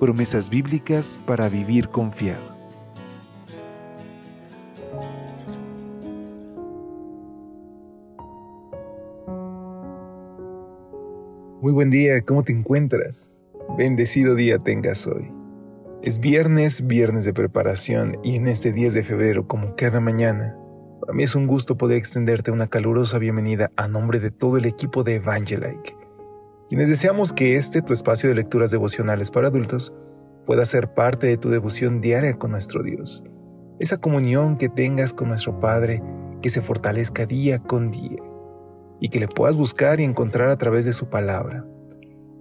Promesas bíblicas para vivir confiado. Muy buen día, ¿cómo te encuentras? Bendecido día tengas hoy. Es viernes, viernes de preparación y en este 10 de febrero, como cada mañana, para mí es un gusto poder extenderte una calurosa bienvenida a nombre de todo el equipo de Evangelike, quienes deseamos que este, tu espacio de lecturas devocionales para adultos, pueda ser parte de tu devoción diaria con nuestro Dios. Esa comunión que tengas con nuestro Padre, que se fortalezca día con día y que le puedas buscar y encontrar a través de su palabra.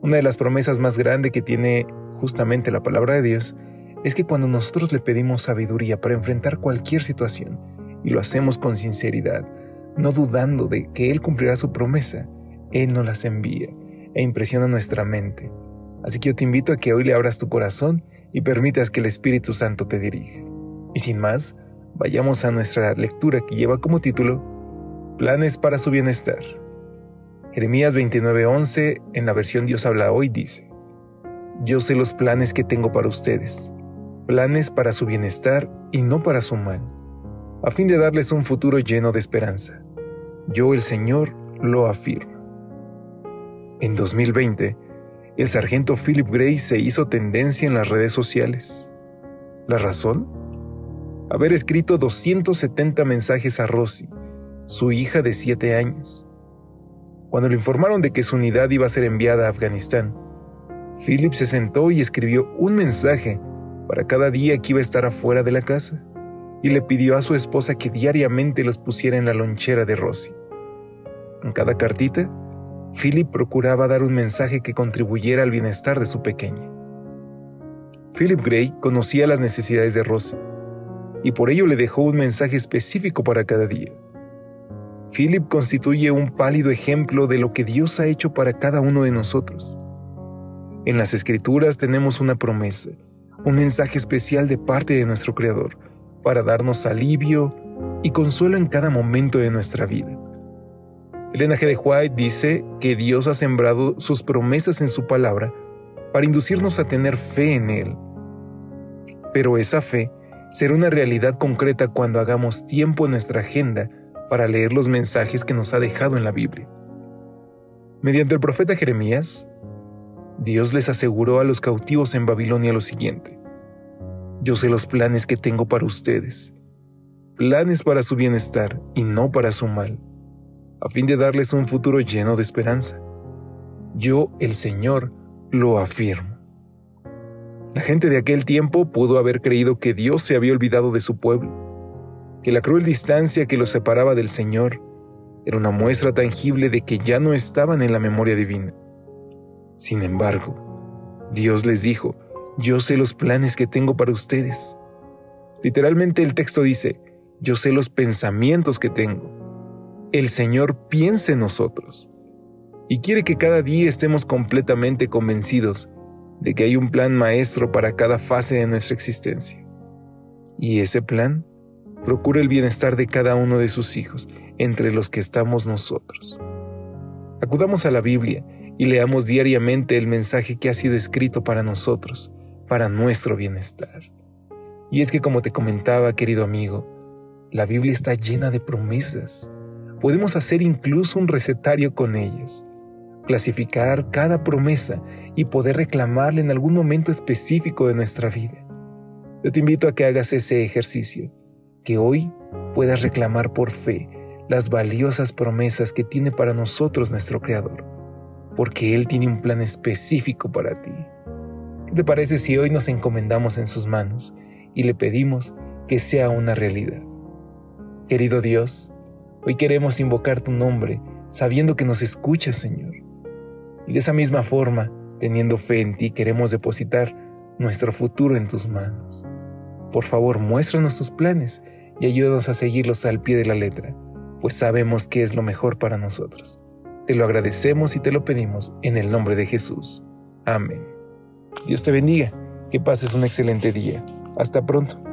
Una de las promesas más grandes que tiene justamente la palabra de Dios es que cuando nosotros le pedimos sabiduría para enfrentar cualquier situación y lo hacemos con sinceridad, no dudando de que Él cumplirá su promesa, Él nos las envía e impresiona nuestra mente. Así que yo te invito a que hoy le abras tu corazón y permitas que el Espíritu Santo te dirija. Y sin más, vayamos a nuestra lectura que lleva como título Planes para su bienestar. Jeremías 29:11 en la versión Dios habla hoy dice, Yo sé los planes que tengo para ustedes, planes para su bienestar y no para su mal, a fin de darles un futuro lleno de esperanza. Yo el Señor lo afirmo. En 2020, el sargento Philip Gray se hizo tendencia en las redes sociales. ¿La razón? Haber escrito 270 mensajes a Rosy, su hija de 7 años. Cuando le informaron de que su unidad iba a ser enviada a Afganistán, Philip se sentó y escribió un mensaje para cada día que iba a estar afuera de la casa y le pidió a su esposa que diariamente los pusiera en la lonchera de Rosie. En cada cartita, Philip procuraba dar un mensaje que contribuyera al bienestar de su pequeña. Philip Gray conocía las necesidades de Rosie y por ello le dejó un mensaje específico para cada día. Philip constituye un pálido ejemplo de lo que Dios ha hecho para cada uno de nosotros. En las Escrituras tenemos una promesa, un mensaje especial de parte de nuestro Creador, para darnos alivio y consuelo en cada momento de nuestra vida. Elena G. de White dice que Dios ha sembrado sus promesas en su palabra para inducirnos a tener fe en Él. Pero esa fe será una realidad concreta cuando hagamos tiempo en nuestra agenda para leer los mensajes que nos ha dejado en la Biblia. Mediante el profeta Jeremías, Dios les aseguró a los cautivos en Babilonia lo siguiente. Yo sé los planes que tengo para ustedes, planes para su bienestar y no para su mal, a fin de darles un futuro lleno de esperanza. Yo, el Señor, lo afirmo. La gente de aquel tiempo pudo haber creído que Dios se había olvidado de su pueblo, que la cruel distancia que los separaba del Señor era una muestra tangible de que ya no estaban en la memoria divina. Sin embargo, Dios les dijo, yo sé los planes que tengo para ustedes. Literalmente el texto dice, yo sé los pensamientos que tengo. El Señor piensa en nosotros y quiere que cada día estemos completamente convencidos de que hay un plan maestro para cada fase de nuestra existencia. Y ese plan procura el bienestar de cada uno de sus hijos, entre los que estamos nosotros. Acudamos a la Biblia y leamos diariamente el mensaje que ha sido escrito para nosotros, para nuestro bienestar. Y es que como te comentaba, querido amigo, la Biblia está llena de promesas. Podemos hacer incluso un recetario con ellas, clasificar cada promesa y poder reclamarla en algún momento específico de nuestra vida. Yo te invito a que hagas ese ejercicio que hoy puedas reclamar por fe las valiosas promesas que tiene para nosotros nuestro Creador, porque Él tiene un plan específico para ti. ¿Qué te parece si hoy nos encomendamos en sus manos y le pedimos que sea una realidad? Querido Dios, hoy queremos invocar tu nombre sabiendo que nos escuchas, Señor. Y de esa misma forma, teniendo fe en ti, queremos depositar nuestro futuro en tus manos. Por favor, muéstranos tus planes y ayúdanos a seguirlos al pie de la letra, pues sabemos que es lo mejor para nosotros. Te lo agradecemos y te lo pedimos en el nombre de Jesús. Amén. Dios te bendiga, que pases un excelente día. Hasta pronto.